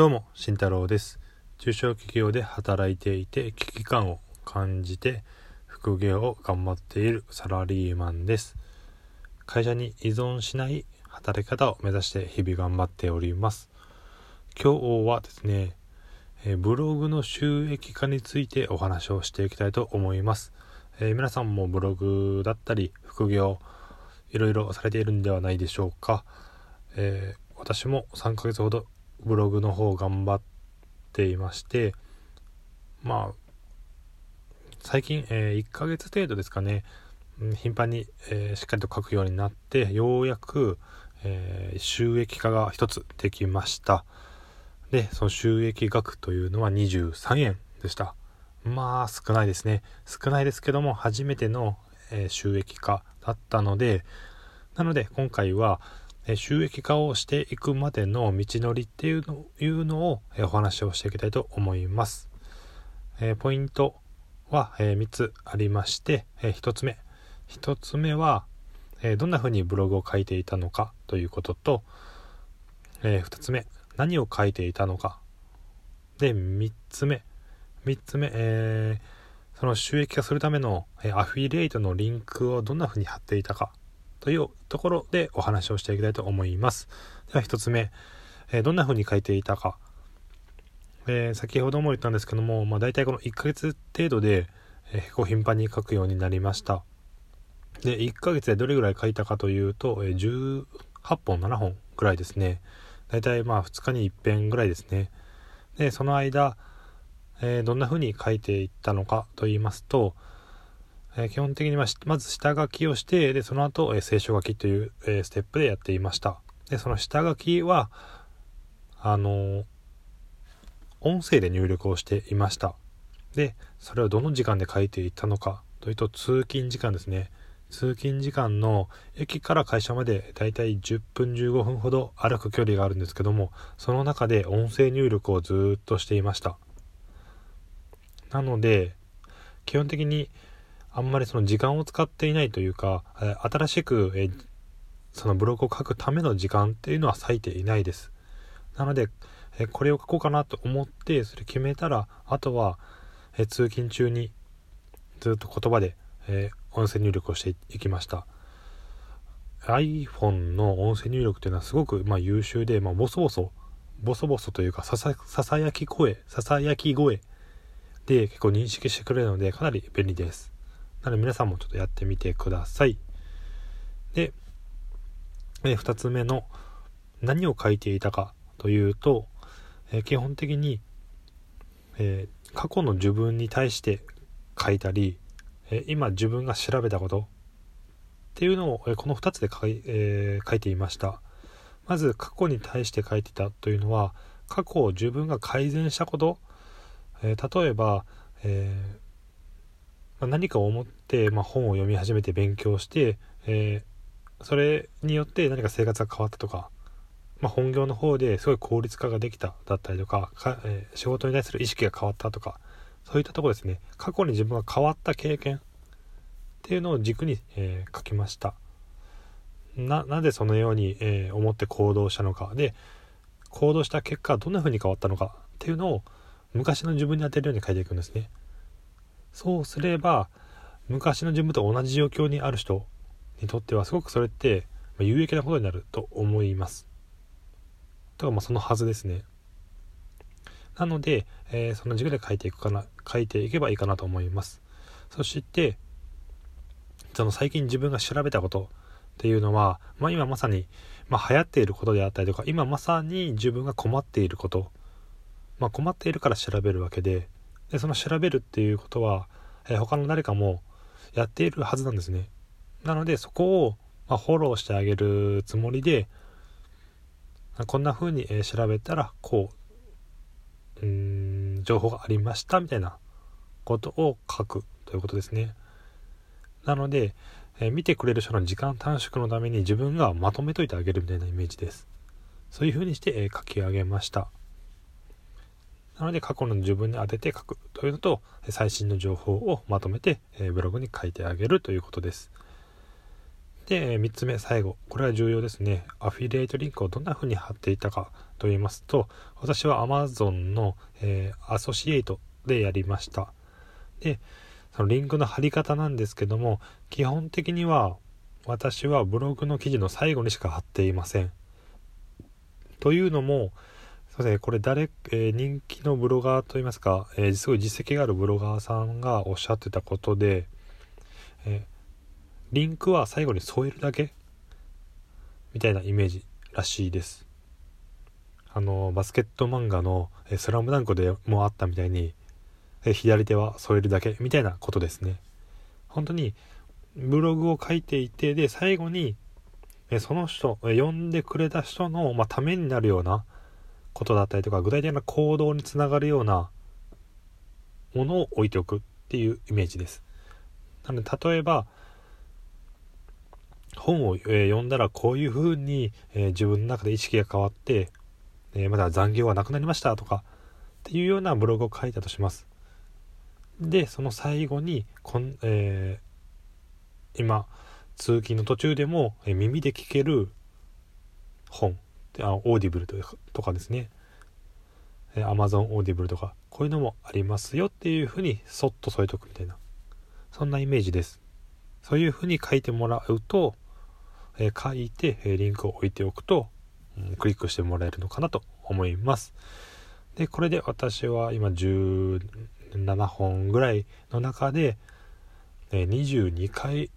どうも、慎太郎です。中小企業で働いていて危機感を感じて副業を頑張っているサラリーマンです。会社に依存しない働き方を目指して日々頑張っております。今日はですね、えブログの収益化についてお話をしていきたいと思います。えー、皆さんもブログだったり副業いろいろされているんではないでしょうか。えー、私も3ヶ月ほどブログの方頑張っていましてまあ最近、えー、1ヶ月程度ですかね頻繁に、えー、しっかりと書くようになってようやく、えー、収益化が一つできました。でその収益額というのは23円でした。まあ少ないですね。少ないですけども初めての、え収益化だったのでなので今回は、収益化をしていくまでの道のりっていうのいうのをお話をしていきたいと思います。えポイントは、え3つありまして、え1つ目。1つ目は、えどんな風にブログを書いていたのかということと、え2つ目。何を書いていたのか。で、3つ目。3つ目、えー、その収益化するための、えアフィリエイトのリンクをどんな風に貼っていたかというところでお話をしていきたいと思います。では1つ目、えー、どんな風に書いていたか。えー、先ほども言ったんですけども、まあ、大体この1ヶ月程度で、えー、結構頻繁に書くようになりました。で、1ヶ月でどれぐらい書いたかというと、えー、18本、7本ぐらいですね。大体まあ2日に1遍ぐらいですね。で、その間、えー、どんな風に書いていったのかと言いますと、えー、基本的にままず下書きをしてでその後、えー、聖書書きという、えー、ステップでやっていました。でその下書きはあの音声で入力をしていました。でそれをどの時間で書いていったのかというと通勤時間ですね。通勤時間の駅から会社までだいたい10分15分ほど歩く距離があるんですけどもその中で音声入力をずっとしていました。なので基本的にあんまりその時間を使っていないというか、新しく、えそのブログを書くための時間っていうのは割いていないです。なので、えこれを書こうかなと思ってそれ決めたらあとは、え通勤中にずっと言葉で、え音声入力をしていきました iPhone の音声入力というのはすごく、まあ、優秀で、まあ、ボソボソボソボソというかささささやき声ささやき声で結構認識してくれるのでかなり便利ですなので皆さんもちょっとやってみてください。で、え2つ目の何を書いていたかというと、え基本的に、えー、過去の自分に対して書いたり、え今自分が調べたことっていうのを、えこの2つで書い,、えー、書いていました。まず過去に対して書いてたというのは過去を自分が改善したこと、えー、例えば、えーまあ、何かを思って、まあ、本を読み始めて勉強して、えー、それによって何か生活が変わったとか、まあ、本業の方ですごい効率化ができただったりとかか、えー、仕事に対する意識が変わったとかそういったとこですね。過去に自分が変わった経験っていうのを軸に、えー、書きました。ななぜそのように、え思って行動したのか。で行動した結果どんな風に変わったのかっていうのを昔の自分に当てるように書いていくんですね。そうすれば昔の自分と同じ状況にある人にとってはすごくそれって有益なことになると思います。とかまあそのはずですね。なので、えー、その軸で書いていくかな書いていけばいいかなと思います。そしてその最近自分が調べたことっていうのは、まあ、今まさに、まあ、流行っていることであったりとか今まさに自分が困っていること、まあ、困っているから調べるわけででその調べるっていうことは、えー、他の誰かもやっているはずなんですね。なのでそこを、まあ、フォローしてあげるつもりでこんな風に、えー、調べたらこううん情報がありましたみたいなことを書くということですね。なので、えー、見てくれる人の時間短縮のために自分がまとめといてあげるみたいなイメージです。そういう風にして、えー、書き上げました。なので過去の自分に当てて書くというのと最新の情報をまとめてブログに書いてあげるということです。で3つ目最後。これは重要ですね。アフィリエイトリンクをどんな風に貼っていたかと言いますと私は Amazon の、えー、アソシエイトでやりました。でそのリンクの貼り方なんですけども基本的には私はブログの記事の最後にしか貼っていません。というのもません。これ誰、えー、人気のブロガーといいますか、えー、すごい実績があるブロガーさんがおっしゃってたことで、えリンクは最後に添えるだけ？みたいなイメージらしいです。あのバスケット漫画の「えスラムダンクでもあったみたいにえ左手は添えるだけ？みたいなことですね。本当にブログを書いていてで最後にその人呼んでくれた人の、まあ、ためになるようなことだったりとか具体的な行動につながるようなものを置いておくっていうイメージですなので例えば本を、読んだらこういうふうに、自分の中で意識が変わって、まだ残業はなくなりましたとかっていうようなブログを書いたとします。で、その最後にこん、え今、通勤の途中でも、耳で聞ける本、あオーディブルとかですね、え Amazon オーディブルとか、こういうのもありますよっていうふうにそっと添えとくみたいな、そんなイメージです。そういうふうに書いてもらうと、え書いて、えリンクを置いておくと、うん、クリックしてもらえるのかなと思います。で、これで私は今17本ぐらいの中で、え22回、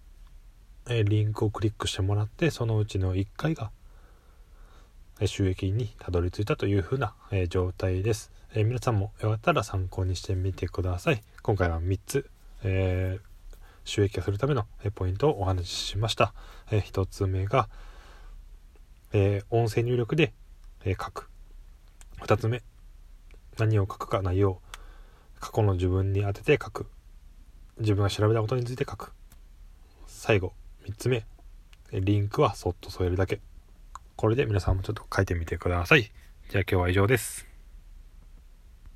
えリンクをクリックしてもらって、そのうちの1回が、収益にたどり着いたというふうな、え状態です。え皆さんもよかったら参考にしてみてください。今回は3つ、えー収益化するためのポイントをお話ししました。え1つ目が、えー、音声入力で、え書く。2つ目、何を書くか内容。過去の自分に当てて書く。自分が調べたことについて書く。最後、3つ目、リンクはそっと添えるだけ。これで皆さんもちょっと書いてみてください。じゃあ今日は以上です。